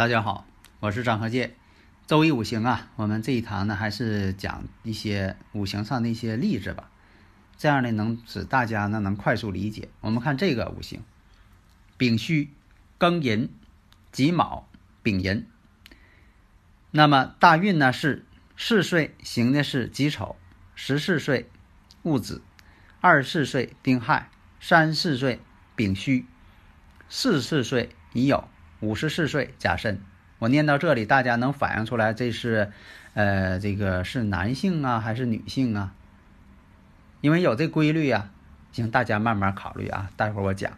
大家好，我是张和介。周易五行啊，我们这一堂呢还是讲一些五行上的一些例子吧，这样呢能使大家呢能快速理解。我们看这个五行：丙戌、庚寅、己卯、丙寅。那么大运呢是四岁行的是己丑，十四岁戊子，二十四岁丁亥，三十四岁丙戌，四十四岁乙酉。五十四岁甲申，我念到这里，大家能反映出来这是，呃，这个是男性啊还是女性啊？因为有这规律啊，行，大家慢慢考虑啊。待会儿我讲。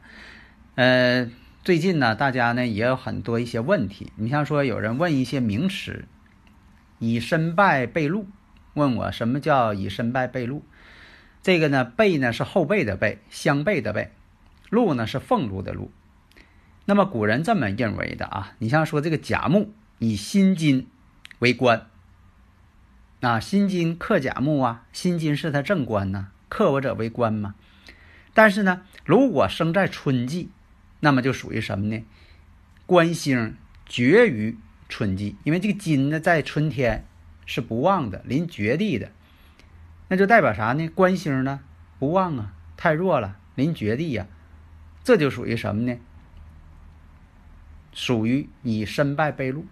呃，最近呢，大家呢也有很多一些问题。你像说有人问一些名词，以身败被禄，问我什么叫以身败被禄？这个呢，背呢是后背的背，相背的背，禄呢是俸禄的禄。那么古人这么认为的啊，你像说这个甲木以辛金为官，啊，辛金克甲木啊，辛金是他正官呢，克我者为官嘛。但是呢，如果生在春季，那么就属于什么呢？官星绝于春季，因为这个金呢在春天是不旺的，临绝地的，那就代表啥呢？官星呢不旺啊，太弱了，临绝地呀，这就属于什么呢？属于以身败背禄，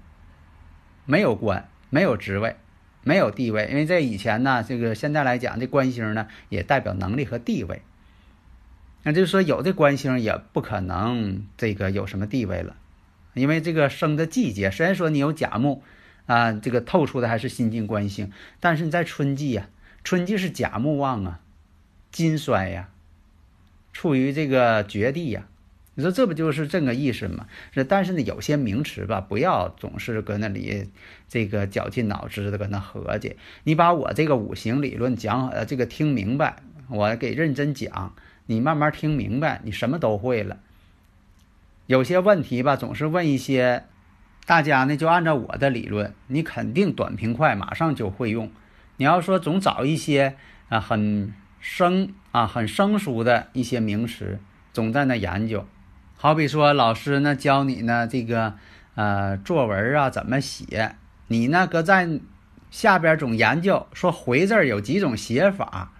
没有官，没有职位，没有地位。因为在以前呢，这个现在来讲，这官星呢也代表能力和地位。那就是说，有的官星也不可能这个有什么地位了，因为这个生的季节，虽然说你有甲木啊，这个透出的还是新进官星，但是你在春季呀，春季是甲木旺啊，金衰呀，处于这个绝地呀。你说这不就是这个意思吗？是，但是呢，有些名词吧，不要总是搁那里这个绞尽脑汁的搁那合计。你把我这个五行理论讲呃这个听明白，我给认真讲，你慢慢听明白，你什么都会了。有些问题吧，总是问一些，大家呢就按照我的理论，你肯定短平快，马上就会用。你要说总找一些啊很生啊很生疏的一些名词，总在那研究。好比说，老师呢教你呢这个呃作文啊怎么写，你呢搁在下边总研究说回字有几种写法，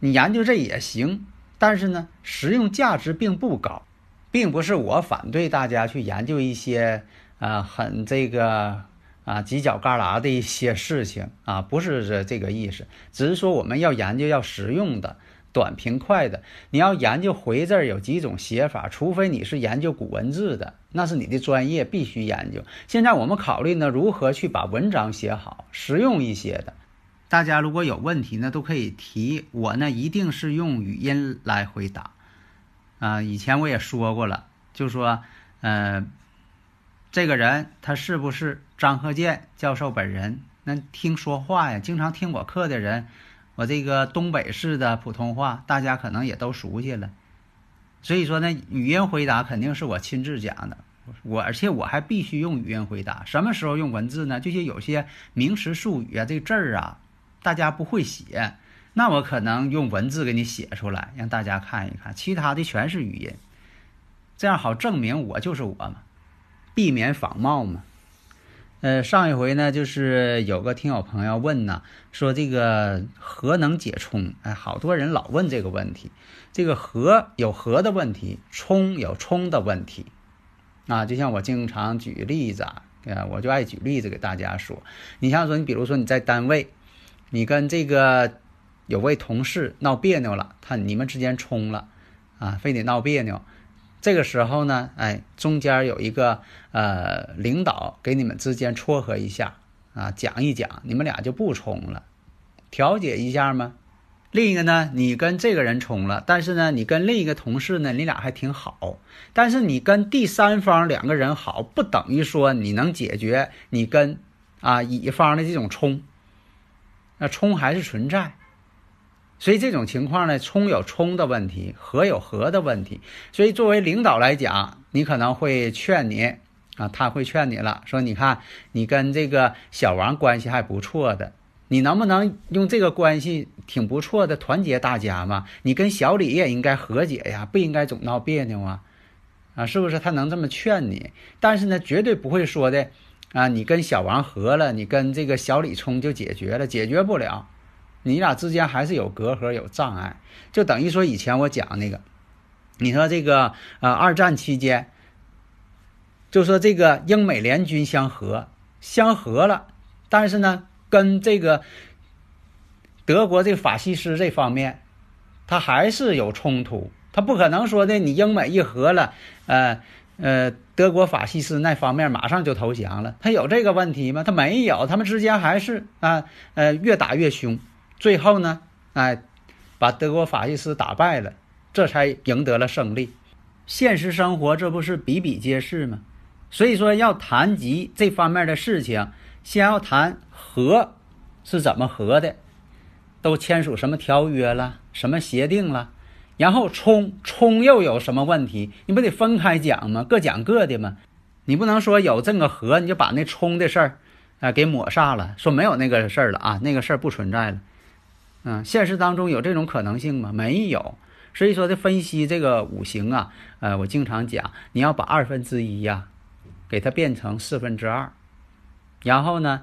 你研究这也行，但是呢实用价值并不高，并不是我反对大家去研究一些啊很这个啊犄角旮旯的一些事情啊，不是这这个意思，只是说我们要研究要实用的。短平快的，你要研究回字儿有几种写法，除非你是研究古文字的，那是你的专业必须研究。现在我们考虑呢，如何去把文章写好，实用一些的。大家如果有问题呢，都可以提，我呢一定是用语音来回答。啊，以前我也说过了，就说，呃，这个人他是不是张鹤剑教授本人？那听说话呀，经常听我课的人。我这个东北式的普通话，大家可能也都熟悉了，所以说呢，语音回答肯定是我亲自讲的。我而且我还必须用语音回答。什么时候用文字呢？就是有些名词术语啊，这个字儿啊，大家不会写，那我可能用文字给你写出来，让大家看一看。其他的全是语音，这样好证明我就是我嘛，避免仿冒嘛。呃，上一回呢，就是有个听友朋友问呢，说这个和能解冲？哎，好多人老问这个问题。这个和有和的问题，冲有冲的问题，啊，就像我经常举例子啊，我就爱举例子给大家说。你像说，你比如说你在单位，你跟这个有位同事闹别扭了，他你们之间冲了，啊，非得闹别扭。这个时候呢，哎，中间有一个呃领导给你们之间撮合一下，啊，讲一讲，你们俩就不冲了，调解一下嘛。另一个呢，你跟这个人冲了，但是呢，你跟另一个同事呢，你俩还挺好。但是你跟第三方两个人好，不等于说你能解决你跟啊乙方的这种冲。那冲还是存在，所以这种情况呢，冲有冲的问题，和有和的问题。所以作为领导来讲，你可能会劝你啊，他会劝你了，说你看你跟这个小王关系还不错的。你能不能用这个关系挺不错的团结大家嘛？你跟小李也应该和解呀，不应该总闹别扭啊，啊，是不是？他能这么劝你，但是呢，绝对不会说的啊，你跟小王和了，你跟这个小李冲就解决了，解决不了，你俩之间还是有隔阂、有障碍，就等于说以前我讲那个，你说这个呃，二战期间，就说这个英美联军相合，相合了，但是呢。跟这个德国这法西斯这方面，他还是有冲突。他不可能说的，你英美一合了，呃呃，德国法西斯那方面马上就投降了。他有这个问题吗？他没有，他们之间还是啊呃越打越凶。最后呢，哎，把德国法西斯打败了，这才赢得了胜利。现实生活这不是比比皆是吗？所以说要谈及这方面的事情。先要谈和是怎么和的，都签署什么条约了，什么协定了，然后冲冲又有什么问题？你不得分开讲吗？各讲各的吗？你不能说有这个和你就把那冲的事儿啊给抹煞了，说没有那个事儿了啊，那个事儿不存在了。嗯，现实当中有这种可能性吗？没有。所以说的分析这个五行啊，呃，我经常讲，你要把二分之一呀，给它变成四分之二。然后呢，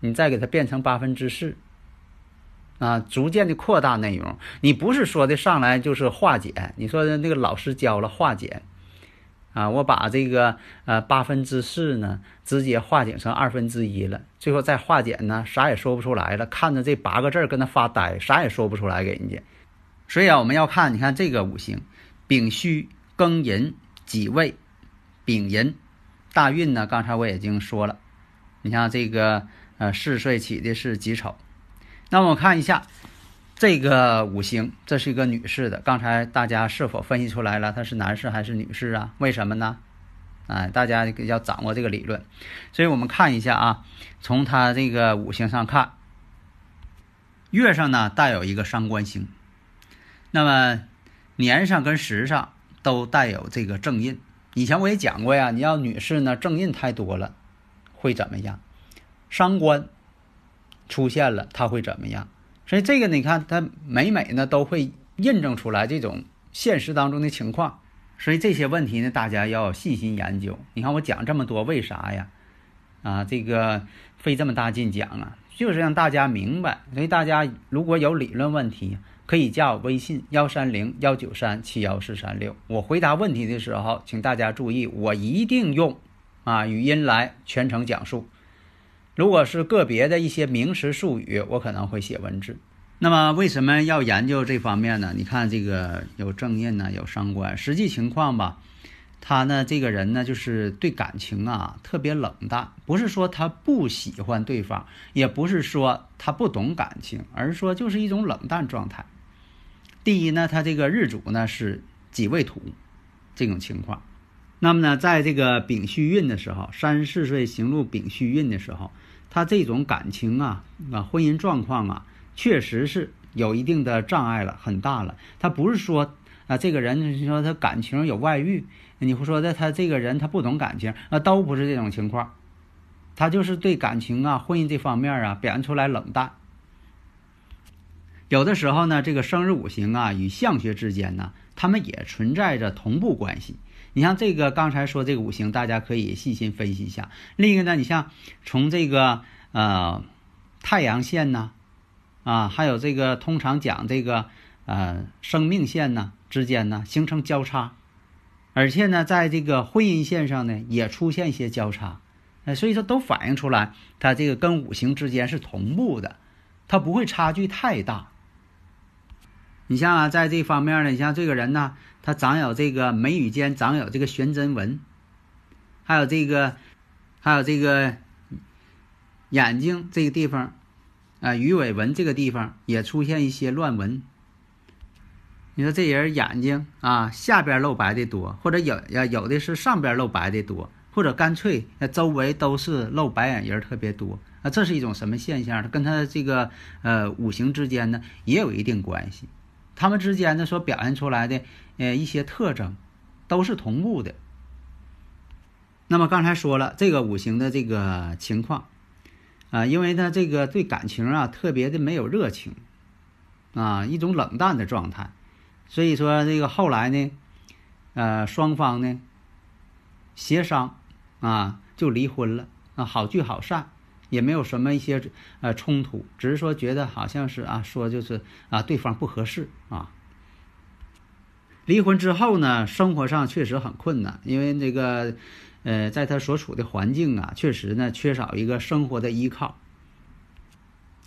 你再给它变成八分之四，啊，逐渐的扩大内容。你不是说的上来就是化简，你说的那个老师教了化简，啊，我把这个呃八分之四呢直接化简成二分之一了，最后再化简呢啥也说不出来了，看着这八个字儿跟他发呆，啥也说不出来给人家。所以啊，我们要看，你看这个五行，丙戌庚寅己未，丙寅大运呢，刚才我已经说了。你像这个，呃，四岁起的是己丑，那么我看一下这个五行，这是一个女士的。刚才大家是否分析出来了，她是男士还是女士啊？为什么呢？哎，大家要掌握这个理论。所以我们看一下啊，从她这个五行上看，月上呢带有一个伤官星，那么年上跟时上都带有这个正印。以前我也讲过呀，你要女士呢正印太多了。会怎么样？伤官出现了，他会怎么样？所以这个你看，它每每呢都会印证出来这种现实当中的情况。所以这些问题呢，大家要细心研究。你看我讲这么多，为啥呀？啊，这个费这么大劲讲啊，就是让大家明白。所以大家如果有理论问题，可以加我微信幺三零幺九三七幺四三六。我回答问题的时候，请大家注意，我一定用。啊，语音来全程讲述。如果是个别的一些名词术语，我可能会写文字。那么为什么要研究这方面呢？你看这个有正印呢，有伤官。实际情况吧，他呢这个人呢，就是对感情啊特别冷淡。不是说他不喜欢对方，也不是说他不懂感情，而是说就是一种冷淡状态。第一呢，他这个日主呢是己未土，这种情况。那么呢，在这个丙戌运的时候，三十四岁行入丙戌运的时候，他这种感情啊啊，婚姻状况啊，确实是有一定的障碍了，很大了。他不是说啊，这个人说他感情有外遇，你会说的他这个人他不懂感情啊，都不是这种情况。他就是对感情啊、婚姻这方面啊，表现出来冷淡。有的时候呢，这个生日五行啊与相学之间呢，他们也存在着同步关系。你像这个刚才说这个五行，大家可以细心分析一下。另一个呢，你像从这个呃太阳线呢，啊，还有这个通常讲这个呃生命线呢之间呢形成交叉，而且呢在这个婚姻线上呢也出现一些交叉，呃，所以说都反映出来它这个跟五行之间是同步的，它不会差距太大。你像啊，在这方面呢，你像这个人呢。他长有这个眉宇间长有这个悬针纹，还有这个，还有这个眼睛这个地方，啊，鱼尾纹这个地方也出现一些乱纹。你说这人眼睛啊下边露白的多，或者有呀有的是上边露白的多，或者干脆那周围都是露白眼仁特别多啊，这是一种什么现象？它跟他这个呃五行之间呢也有一定关系，他们之间呢所表现出来的呃一些特征都是同步的。那么刚才说了这个五行的这个情况啊，因为他这个对感情啊特别的没有热情啊，一种冷淡的状态。所以说，这个后来呢，呃，双方呢协商啊，就离婚了啊，好聚好散，也没有什么一些呃冲突，只是说觉得好像是啊，说就是啊，对方不合适啊。离婚之后呢，生活上确实很困难，因为这个呃，在他所处的环境啊，确实呢缺少一个生活的依靠。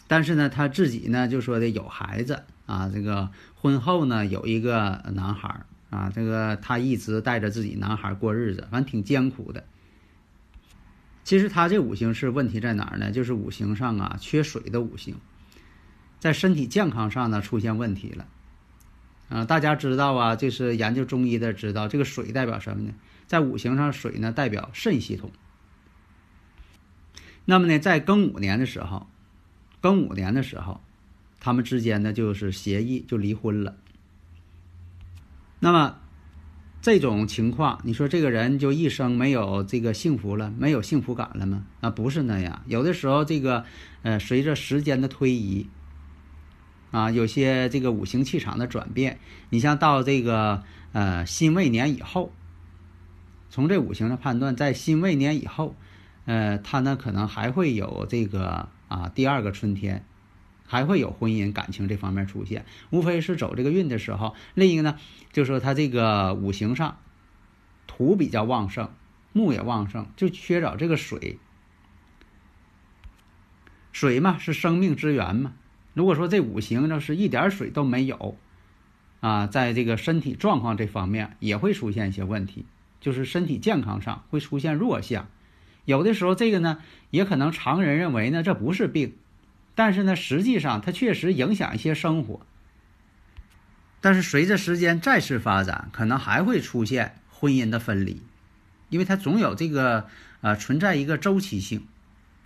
但是呢，他自己呢就说的有孩子啊，这个。婚后呢，有一个男孩啊，这个他一直带着自己男孩过日子，反正挺艰苦的。其实他这五行是问题在哪儿呢？就是五行上啊缺水的五行，在身体健康上呢出现问题了。啊，大家知道啊，就是研究中医的知道，这个水代表什么呢？在五行上，水呢代表肾系统。那么呢，在庚午年的时候，庚午年的时候。他们之间呢，就是协议就离婚了。那么这种情况，你说这个人就一生没有这个幸福了，没有幸福感了吗？啊，不是那样。有的时候，这个呃，随着时间的推移，啊，有些这个五行气场的转变，你像到这个呃辛未年以后，从这五行的判断，在辛未年以后，呃，他呢可能还会有这个啊第二个春天。还会有婚姻感情这方面出现，无非是走这个运的时候。另一个呢，就说他这个五行上土比较旺盛，木也旺盛，就缺少这个水。水嘛是生命之源嘛。如果说这五行呢是一点水都没有，啊，在这个身体状况这方面也会出现一些问题，就是身体健康上会出现弱项。有的时候这个呢，也可能常人认为呢这不是病。但是呢，实际上它确实影响一些生活。但是随着时间再次发展，可能还会出现婚姻的分离，因为它总有这个呃存在一个周期性。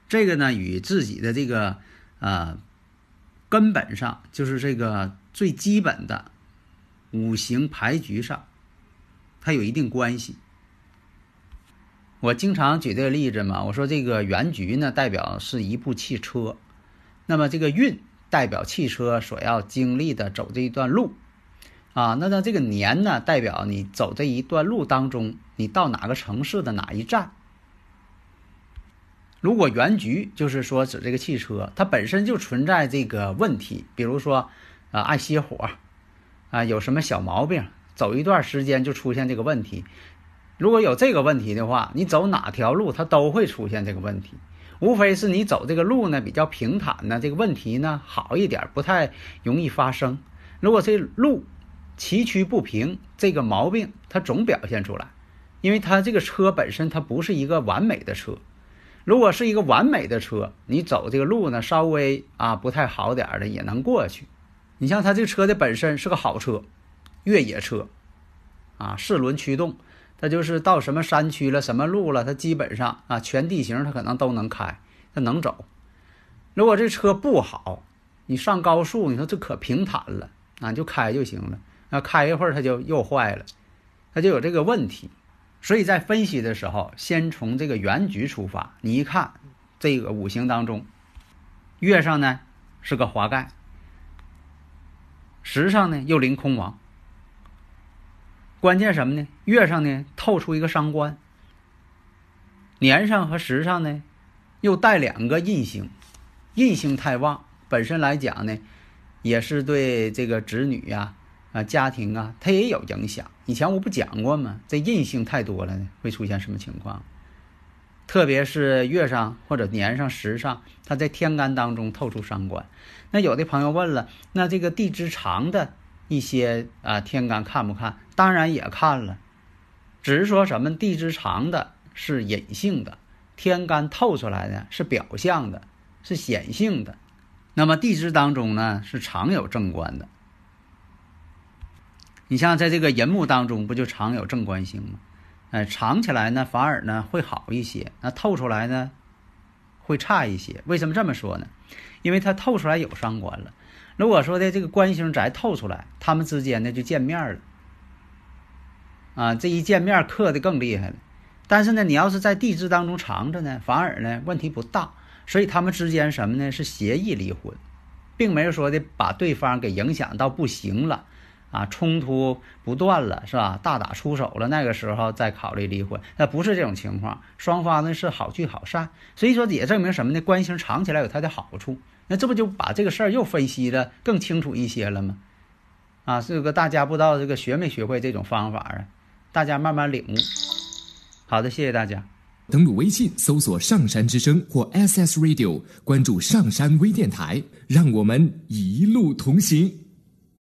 这个呢，与自己的这个呃根本上，就是这个最基本的五行牌局上，它有一定关系。我经常举这个例子嘛，我说这个原局呢，代表是一部汽车。那么这个运代表汽车所要经历的走这一段路，啊，那那这个年呢代表你走这一段路当中，你到哪个城市的哪一站？如果原局就是说指这个汽车，它本身就存在这个问题，比如说啊爱熄火，啊有什么小毛病，走一段时间就出现这个问题。如果有这个问题的话，你走哪条路它都会出现这个问题。无非是你走这个路呢比较平坦呢，这个问题呢好一点，不太容易发生。如果这路崎岖不平，这个毛病它总表现出来，因为它这个车本身它不是一个完美的车。如果是一个完美的车，你走这个路呢稍微啊不太好点的也能过去。你像它这个车的本身是个好车，越野车，啊四轮驱动。它就是到什么山区了，什么路了，它基本上啊，全地形它可能都能开，它能走。如果这车不好，你上高速，你说这可平坦了啊，就开就行了。那开一会儿它就又坏了，它就有这个问题。所以在分析的时候，先从这个原局出发。你一看这个五行当中，月上呢是个华盖，时上呢又临空亡。关键什么呢？月上呢透出一个伤官，年上和时上呢又带两个印星，印星太旺，本身来讲呢也是对这个子女呀、啊家庭啊，它也有影响。以前我不讲过吗？这印星太多了呢，会出现什么情况？特别是月上或者年上、时上，它在天干当中透出伤官。那有的朋友问了，那这个地支长的？一些啊，天干看不看？当然也看了，只是说什么地支长的是隐性的，天干透出来的是表象的，是显性的。那么地支当中呢，是常有正官的。你像在这个寅木当中，不就常有正官星吗？哎，藏起来呢，反而呢会好一些；那透出来呢，会差一些。为什么这么说呢？因为它透出来有伤官了。如果说的这个官星再透出来，他们之间呢就见面了。啊，这一见面克的更厉害了。但是呢，你要是在地支当中藏着呢，反而呢问题不大。所以他们之间什么呢？是协议离婚，并没有说的把对方给影响到不行了，啊，冲突不断了，是吧？大打出手了，那个时候再考虑离婚，那不是这种情况。双方呢是好聚好散，所以说也证明什么呢？官星藏起来有它的好处。那这不就把这个事儿又分析的更清楚一些了吗？啊，这个大家不知道这个学没学会这种方法啊？大家慢慢领悟。好的，谢谢大家。登录微信搜索“上山之声”或 SS Radio，关注上山微电台，让我们一路同行。